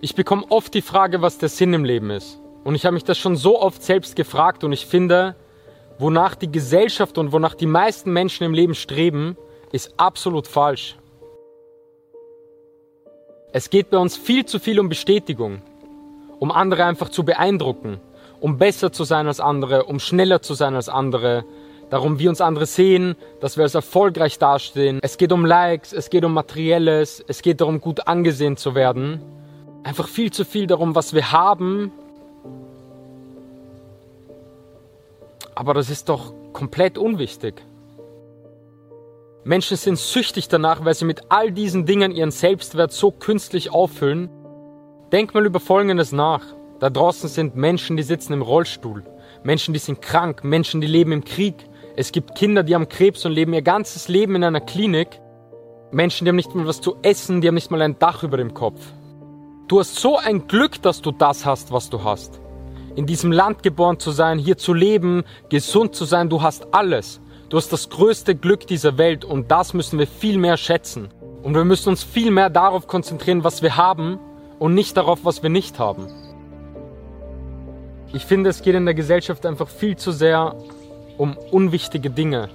Ich bekomme oft die Frage, was der Sinn im Leben ist. Und ich habe mich das schon so oft selbst gefragt und ich finde, wonach die Gesellschaft und wonach die meisten Menschen im Leben streben, ist absolut falsch. Es geht bei uns viel zu viel um Bestätigung, um andere einfach zu beeindrucken, um besser zu sein als andere, um schneller zu sein als andere, darum, wie uns andere sehen, dass wir als erfolgreich dastehen. Es geht um Likes, es geht um Materielles, es geht darum, gut angesehen zu werden. Einfach viel zu viel darum, was wir haben. Aber das ist doch komplett unwichtig. Menschen sind süchtig danach, weil sie mit all diesen Dingen ihren Selbstwert so künstlich auffüllen. Denk mal über Folgendes nach. Da draußen sind Menschen, die sitzen im Rollstuhl, Menschen, die sind krank, Menschen, die leben im Krieg. Es gibt Kinder, die haben Krebs und leben ihr ganzes Leben in einer Klinik. Menschen, die haben nicht mal was zu essen, die haben nicht mal ein Dach über dem Kopf. Du hast so ein Glück, dass du das hast, was du hast. In diesem Land geboren zu sein, hier zu leben, gesund zu sein, du hast alles. Du hast das größte Glück dieser Welt und das müssen wir viel mehr schätzen. Und wir müssen uns viel mehr darauf konzentrieren, was wir haben und nicht darauf, was wir nicht haben. Ich finde, es geht in der Gesellschaft einfach viel zu sehr um unwichtige Dinge,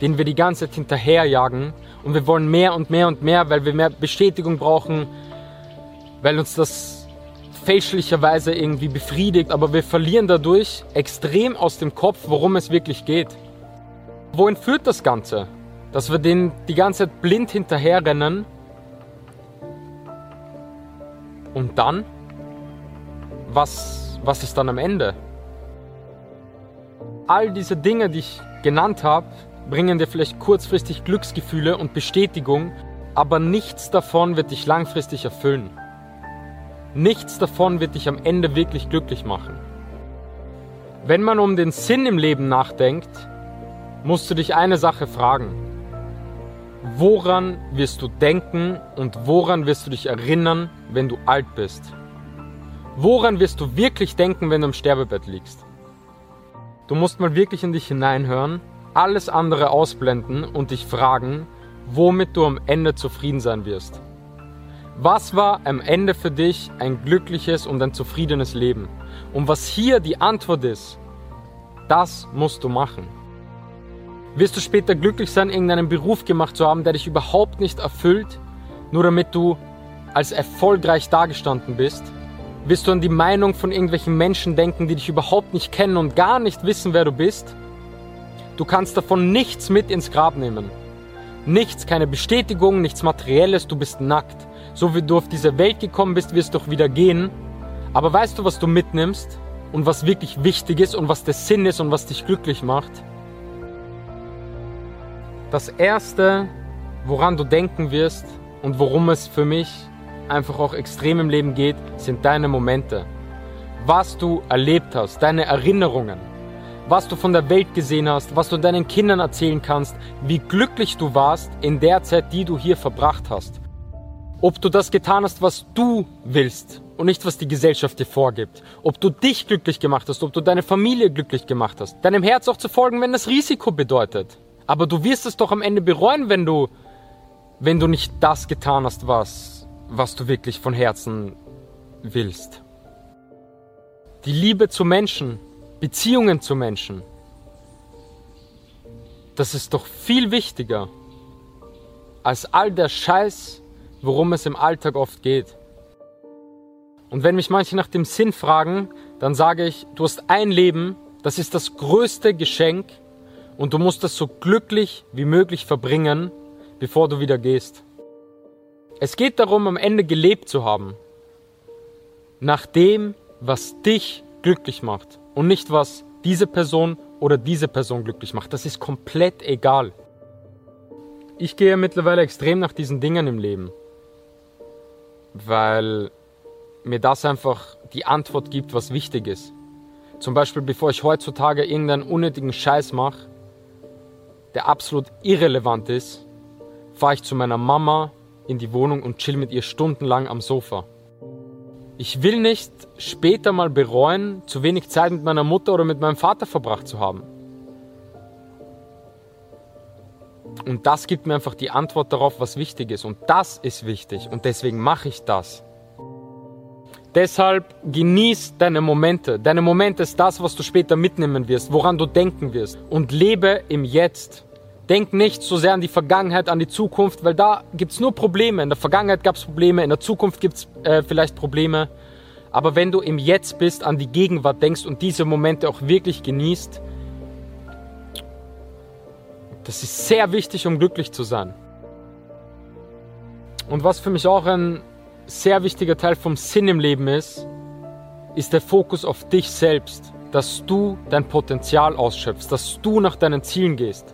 denen wir die ganze Zeit hinterherjagen und wir wollen mehr und mehr und mehr, weil wir mehr Bestätigung brauchen, weil uns das fälschlicherweise irgendwie befriedigt, aber wir verlieren dadurch extrem aus dem Kopf, worum es wirklich geht. Wohin führt das Ganze? Dass wir denen die ganze Zeit blind hinterherrennen und dann? Was, was ist dann am Ende? All diese Dinge, die ich genannt habe, bringen dir vielleicht kurzfristig Glücksgefühle und Bestätigung, aber nichts davon wird dich langfristig erfüllen. Nichts davon wird dich am Ende wirklich glücklich machen. Wenn man um den Sinn im Leben nachdenkt, musst du dich eine Sache fragen. Woran wirst du denken und woran wirst du dich erinnern, wenn du alt bist? Woran wirst du wirklich denken, wenn du im Sterbebett liegst? Du musst mal wirklich in dich hineinhören, alles andere ausblenden und dich fragen, womit du am Ende zufrieden sein wirst. Was war am Ende für dich ein glückliches und ein zufriedenes Leben? Und was hier die Antwort ist, das musst du machen. Wirst du später glücklich sein, irgendeinen Beruf gemacht zu haben, der dich überhaupt nicht erfüllt, nur damit du als erfolgreich dagestanden bist? Wirst du an die Meinung von irgendwelchen Menschen denken, die dich überhaupt nicht kennen und gar nicht wissen, wer du bist? Du kannst davon nichts mit ins Grab nehmen. Nichts, keine Bestätigung, nichts Materielles, du bist nackt. So wie du auf diese Welt gekommen bist, wirst du auch wieder gehen. Aber weißt du, was du mitnimmst und was wirklich wichtig ist und was der Sinn ist und was dich glücklich macht? Das Erste, woran du denken wirst und worum es für mich einfach auch extrem im Leben geht, sind deine Momente. Was du erlebt hast, deine Erinnerungen, was du von der Welt gesehen hast, was du deinen Kindern erzählen kannst, wie glücklich du warst in der Zeit, die du hier verbracht hast. Ob du das getan hast, was du willst und nicht, was die Gesellschaft dir vorgibt. Ob du dich glücklich gemacht hast, ob du deine Familie glücklich gemacht hast. Deinem Herz auch zu folgen, wenn das Risiko bedeutet. Aber du wirst es doch am Ende bereuen, wenn du, wenn du nicht das getan hast, was, was du wirklich von Herzen willst. Die Liebe zu Menschen, Beziehungen zu Menschen, das ist doch viel wichtiger als all der Scheiß, worum es im Alltag oft geht. Und wenn mich manche nach dem Sinn fragen, dann sage ich, du hast ein Leben, das ist das größte Geschenk, und du musst es so glücklich wie möglich verbringen, bevor du wieder gehst. Es geht darum, am Ende gelebt zu haben. Nach dem, was dich glücklich macht. Und nicht, was diese Person oder diese Person glücklich macht. Das ist komplett egal. Ich gehe mittlerweile extrem nach diesen Dingen im Leben. Weil mir das einfach die Antwort gibt, was wichtig ist. Zum Beispiel, bevor ich heutzutage irgendeinen unnötigen Scheiß mache, der absolut irrelevant ist, fahre ich zu meiner Mama in die Wohnung und chill mit ihr stundenlang am Sofa. Ich will nicht später mal bereuen, zu wenig Zeit mit meiner Mutter oder mit meinem Vater verbracht zu haben. Und das gibt mir einfach die Antwort darauf, was wichtig ist. Und das ist wichtig. Und deswegen mache ich das. Deshalb genieß deine Momente. Deine Momente ist das, was du später mitnehmen wirst, woran du denken wirst. Und lebe im Jetzt. Denk nicht so sehr an die Vergangenheit, an die Zukunft, weil da gibt es nur Probleme. In der Vergangenheit gab es Probleme, in der Zukunft gibt es äh, vielleicht Probleme. Aber wenn du im Jetzt bist, an die Gegenwart denkst und diese Momente auch wirklich genießt, das ist sehr wichtig, um glücklich zu sein. Und was für mich auch ein sehr wichtiger Teil vom Sinn im Leben ist, ist der Fokus auf dich selbst, dass du dein Potenzial ausschöpfst, dass du nach deinen Zielen gehst.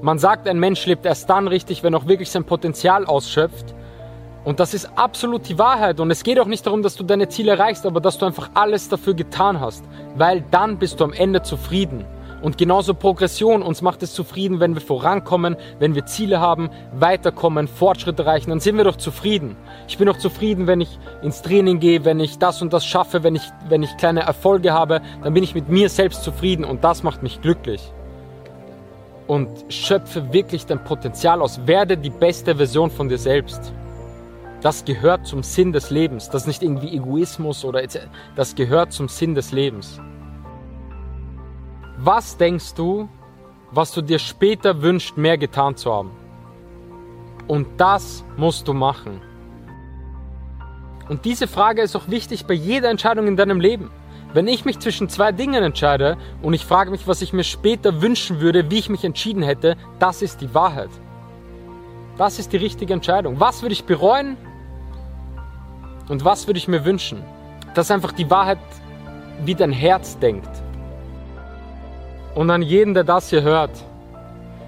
Man sagt, ein Mensch lebt erst dann richtig, wenn auch wirklich sein Potenzial ausschöpft. Und das ist absolut die Wahrheit. Und es geht auch nicht darum, dass du deine Ziele erreichst, aber dass du einfach alles dafür getan hast. Weil dann bist du am Ende zufrieden. Und genauso Progression, uns macht es zufrieden, wenn wir vorankommen, wenn wir Ziele haben, weiterkommen, Fortschritte erreichen, dann sind wir doch zufrieden. Ich bin doch zufrieden, wenn ich ins Training gehe, wenn ich das und das schaffe, wenn ich, wenn ich kleine Erfolge habe, dann bin ich mit mir selbst zufrieden und das macht mich glücklich. Und schöpfe wirklich dein Potenzial aus, werde die beste Version von dir selbst. Das gehört zum Sinn des Lebens. Das ist nicht irgendwie Egoismus oder das gehört zum Sinn des Lebens. Was denkst du, was du dir später wünschst, mehr getan zu haben? Und das musst du machen. Und diese Frage ist auch wichtig bei jeder Entscheidung in deinem Leben. Wenn ich mich zwischen zwei Dingen entscheide und ich frage mich, was ich mir später wünschen würde, wie ich mich entschieden hätte, das ist die Wahrheit. Das ist die richtige Entscheidung. Was würde ich bereuen und was würde ich mir wünschen? Das ist einfach die Wahrheit, wie dein Herz denkt. Und an jeden, der das hier hört,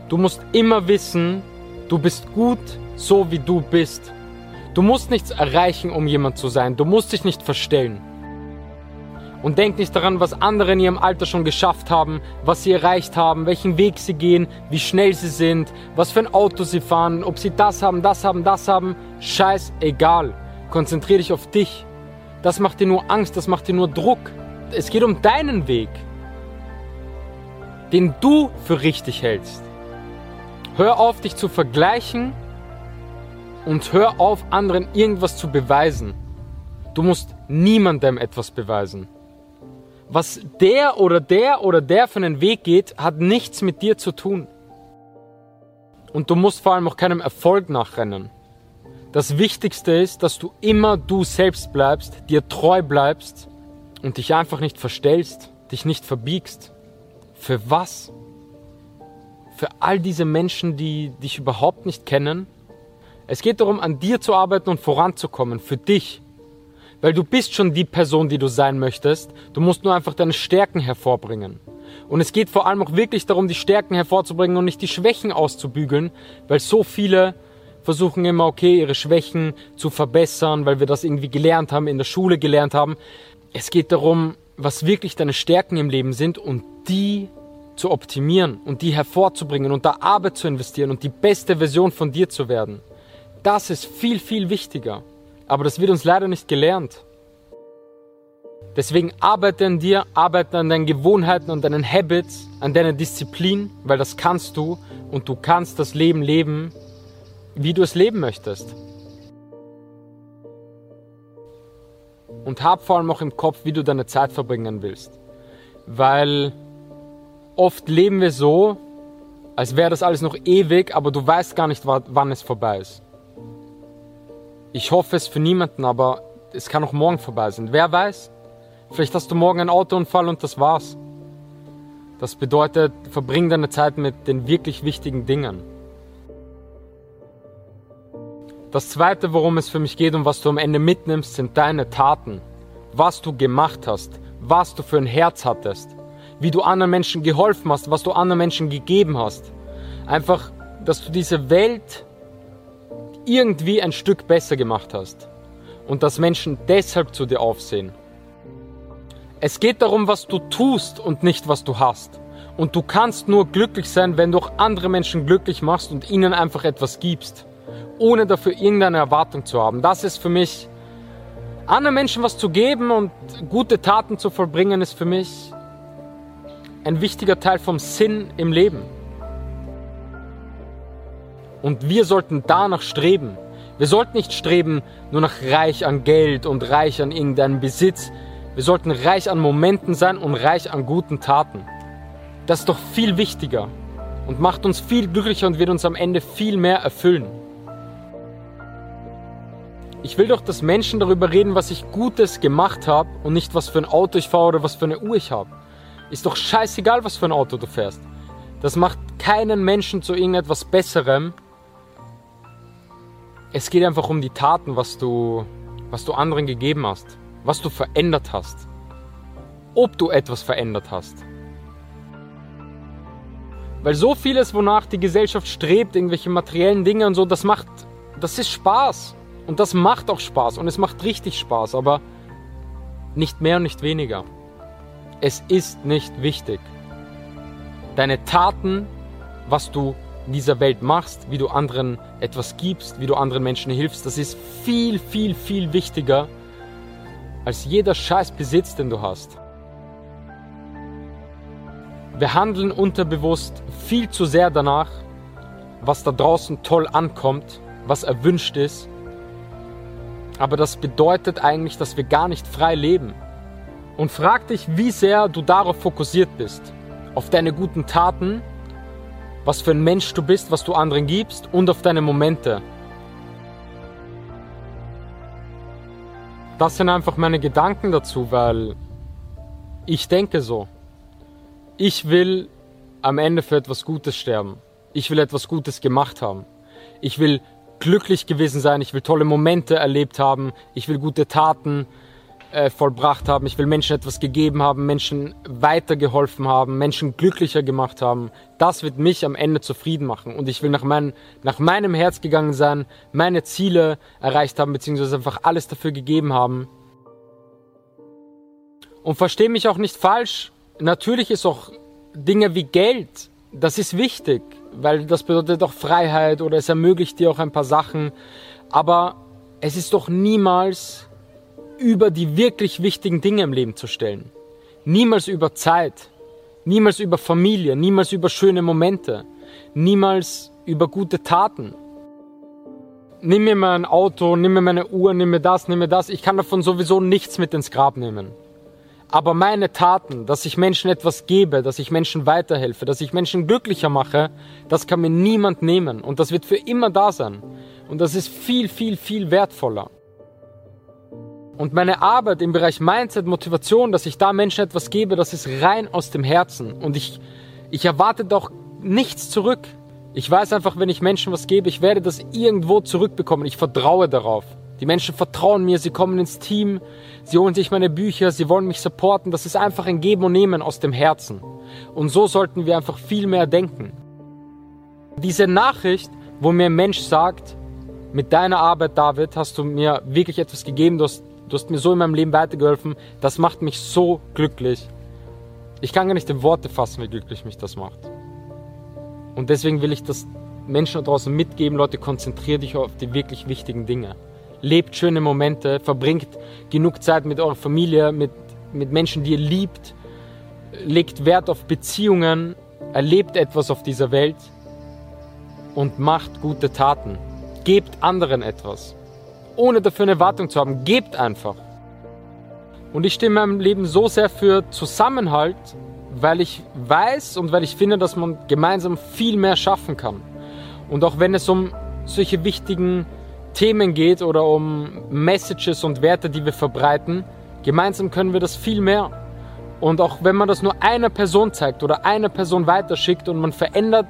du musst immer wissen, du bist gut, so wie du bist. Du musst nichts erreichen, um jemand zu sein. Du musst dich nicht verstellen. Und denk nicht daran, was andere in ihrem Alter schon geschafft haben, was sie erreicht haben, welchen Weg sie gehen, wie schnell sie sind, was für ein Auto sie fahren, ob sie das haben, das haben, das haben. Scheiß egal. Konzentrier dich auf dich. Das macht dir nur Angst, das macht dir nur Druck. Es geht um deinen Weg den du für richtig hältst. Hör auf, dich zu vergleichen und hör auf, anderen irgendwas zu beweisen. Du musst niemandem etwas beweisen. Was der oder der oder der für einen Weg geht, hat nichts mit dir zu tun. Und du musst vor allem auch keinem Erfolg nachrennen. Das Wichtigste ist, dass du immer du selbst bleibst, dir treu bleibst und dich einfach nicht verstellst, dich nicht verbiegst. Für was? Für all diese Menschen, die dich überhaupt nicht kennen? Es geht darum, an dir zu arbeiten und voranzukommen, für dich. Weil du bist schon die Person, die du sein möchtest. Du musst nur einfach deine Stärken hervorbringen. Und es geht vor allem auch wirklich darum, die Stärken hervorzubringen und nicht die Schwächen auszubügeln, weil so viele versuchen immer, okay, ihre Schwächen zu verbessern, weil wir das irgendwie gelernt haben, in der Schule gelernt haben. Es geht darum, was wirklich deine Stärken im Leben sind und die zu optimieren und die hervorzubringen und da Arbeit zu investieren und die beste Version von dir zu werden. Das ist viel, viel wichtiger. Aber das wird uns leider nicht gelernt. Deswegen arbeite an dir, arbeite an deinen Gewohnheiten, an deinen Habits, an deiner Disziplin, weil das kannst du und du kannst das Leben leben, wie du es leben möchtest. Und hab vor allem auch im Kopf, wie du deine Zeit verbringen willst. Weil oft leben wir so, als wäre das alles noch ewig, aber du weißt gar nicht, wann es vorbei ist. Ich hoffe es für niemanden, aber es kann auch morgen vorbei sein. Wer weiß? Vielleicht hast du morgen einen Autounfall und das war's. Das bedeutet, verbring deine Zeit mit den wirklich wichtigen Dingen. Das zweite, worum es für mich geht und was du am Ende mitnimmst, sind deine Taten. Was du gemacht hast, was du für ein Herz hattest, wie du anderen Menschen geholfen hast, was du anderen Menschen gegeben hast. Einfach, dass du diese Welt irgendwie ein Stück besser gemacht hast und dass Menschen deshalb zu dir aufsehen. Es geht darum, was du tust und nicht, was du hast. Und du kannst nur glücklich sein, wenn du auch andere Menschen glücklich machst und ihnen einfach etwas gibst ohne dafür irgendeine Erwartung zu haben. Das ist für mich, anderen Menschen was zu geben und gute Taten zu vollbringen, ist für mich ein wichtiger Teil vom Sinn im Leben. Und wir sollten danach streben. Wir sollten nicht streben nur nach reich an Geld und reich an irgendeinem Besitz. Wir sollten reich an Momenten sein und reich an guten Taten. Das ist doch viel wichtiger und macht uns viel glücklicher und wird uns am Ende viel mehr erfüllen. Ich will doch, dass Menschen darüber reden, was ich Gutes gemacht habe und nicht, was für ein Auto ich fahre oder was für eine Uhr ich habe. Ist doch scheißegal, was für ein Auto du fährst. Das macht keinen Menschen zu irgendetwas Besserem. Es geht einfach um die Taten, was du, was du anderen gegeben hast, was du verändert hast, ob du etwas verändert hast. Weil so vieles, wonach die Gesellschaft strebt, irgendwelche materiellen Dinge und so, das macht, das ist Spaß. Und das macht auch Spaß und es macht richtig Spaß, aber nicht mehr und nicht weniger. Es ist nicht wichtig. Deine Taten, was du in dieser Welt machst, wie du anderen etwas gibst, wie du anderen Menschen hilfst, das ist viel, viel, viel wichtiger als jeder scheiß Besitz, den du hast. Wir handeln unterbewusst viel zu sehr danach, was da draußen toll ankommt, was erwünscht ist. Aber das bedeutet eigentlich, dass wir gar nicht frei leben. Und frag dich, wie sehr du darauf fokussiert bist. Auf deine guten Taten, was für ein Mensch du bist, was du anderen gibst und auf deine Momente. Das sind einfach meine Gedanken dazu, weil ich denke so. Ich will am Ende für etwas Gutes sterben. Ich will etwas Gutes gemacht haben. Ich will glücklich gewesen sein. Ich will tolle Momente erlebt haben. Ich will gute Taten äh, vollbracht haben. Ich will Menschen etwas gegeben haben, Menschen weitergeholfen haben, Menschen glücklicher gemacht haben. Das wird mich am Ende zufrieden machen. Und ich will nach, mein, nach meinem Herz gegangen sein, meine Ziele erreicht haben, beziehungsweise einfach alles dafür gegeben haben. Und verstehe mich auch nicht falsch. Natürlich ist auch Dinge wie Geld, das ist wichtig, weil das bedeutet auch Freiheit oder es ermöglicht dir auch ein paar Sachen. Aber es ist doch niemals über die wirklich wichtigen Dinge im Leben zu stellen. Niemals über Zeit, niemals über Familie, niemals über schöne Momente, niemals über gute Taten. Nimm mir mein Auto, nimm mir meine Uhr, nimm mir das, nimm mir das. Ich kann davon sowieso nichts mit ins Grab nehmen. Aber meine Taten, dass ich Menschen etwas gebe, dass ich Menschen weiterhelfe, dass ich Menschen glücklicher mache, das kann mir niemand nehmen. Und das wird für immer da sein. Und das ist viel, viel, viel wertvoller. Und meine Arbeit im Bereich Mindset, Motivation, dass ich da Menschen etwas gebe, das ist rein aus dem Herzen. Und ich, ich erwarte doch nichts zurück. Ich weiß einfach, wenn ich Menschen was gebe, ich werde das irgendwo zurückbekommen. Ich vertraue darauf. Die Menschen vertrauen mir, sie kommen ins Team, sie holen sich meine Bücher, sie wollen mich supporten. Das ist einfach ein Geben und Nehmen aus dem Herzen. Und so sollten wir einfach viel mehr denken. Diese Nachricht, wo mir ein Mensch sagt, mit deiner Arbeit, David, hast du mir wirklich etwas gegeben, du hast Du hast mir so in meinem Leben weitergeholfen. Das macht mich so glücklich. Ich kann gar nicht in Worte fassen, wie glücklich mich das macht. Und deswegen will ich das Menschen da draußen mitgeben. Leute, konzentriert dich auf die wirklich wichtigen Dinge. Lebt schöne Momente, verbringt genug Zeit mit eurer Familie, mit, mit Menschen, die ihr liebt. Legt Wert auf Beziehungen, erlebt etwas auf dieser Welt und macht gute Taten. Gebt anderen etwas ohne dafür eine Erwartung zu haben. Gebt einfach. Und ich stehe in meinem Leben so sehr für Zusammenhalt, weil ich weiß und weil ich finde, dass man gemeinsam viel mehr schaffen kann. Und auch wenn es um solche wichtigen Themen geht oder um Messages und Werte, die wir verbreiten, gemeinsam können wir das viel mehr. Und auch wenn man das nur einer Person zeigt oder einer Person weiterschickt und man verändert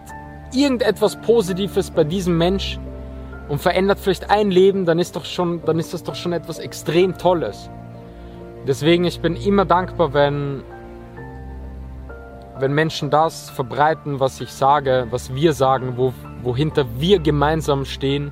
irgendetwas Positives bei diesem Mensch, und verändert vielleicht ein Leben, dann ist, doch schon, dann ist das doch schon etwas extrem Tolles. Deswegen, ich bin immer dankbar, wenn, wenn Menschen das verbreiten, was ich sage, was wir sagen, wo, wohinter wir gemeinsam stehen.